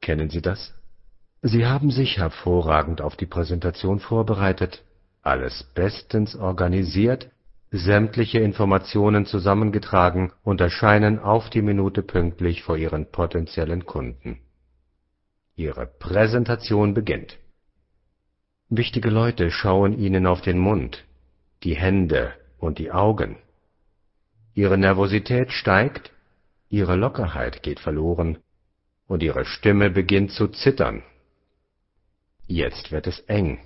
Kennen Sie das? Sie haben sich hervorragend auf die Präsentation vorbereitet, alles bestens organisiert, sämtliche Informationen zusammengetragen und erscheinen auf die Minute pünktlich vor Ihren potenziellen Kunden. Ihre Präsentation beginnt. Wichtige Leute schauen Ihnen auf den Mund, die Hände und die Augen. Ihre Nervosität steigt, Ihre Lockerheit geht verloren und Ihre Stimme beginnt zu zittern. Jetzt wird es eng.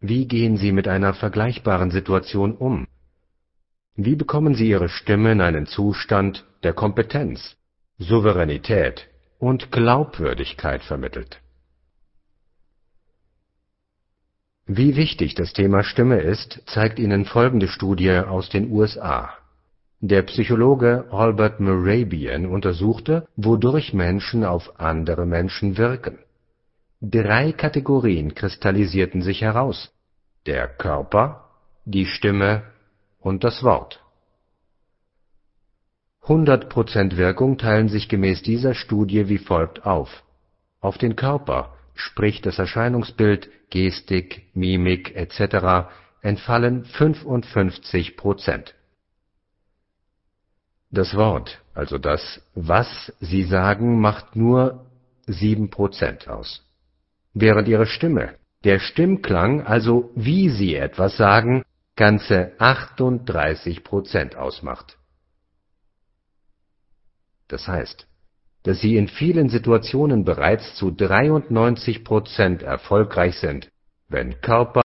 Wie gehen Sie mit einer vergleichbaren Situation um? Wie bekommen Sie Ihre Stimme in einen Zustand der Kompetenz, Souveränität und Glaubwürdigkeit vermittelt? Wie wichtig das Thema Stimme ist, zeigt Ihnen folgende Studie aus den USA. Der Psychologe Albert Mehrabian untersuchte, wodurch Menschen auf andere Menschen wirken. Drei Kategorien kristallisierten sich heraus: der Körper, die Stimme und das Wort. 100 Prozent Wirkung teilen sich gemäß dieser Studie wie folgt auf: Auf den Körper, sprich das Erscheinungsbild, Gestik, Mimik etc., entfallen 55 Prozent. Das Wort, also das, was Sie sagen, macht nur 7 Prozent aus, während Ihre Stimme, der Stimmklang, also wie Sie etwas sagen, ganze 38 Prozent ausmacht. Das heißt, dass Sie in vielen Situationen bereits zu 93 Prozent erfolgreich sind, wenn Körper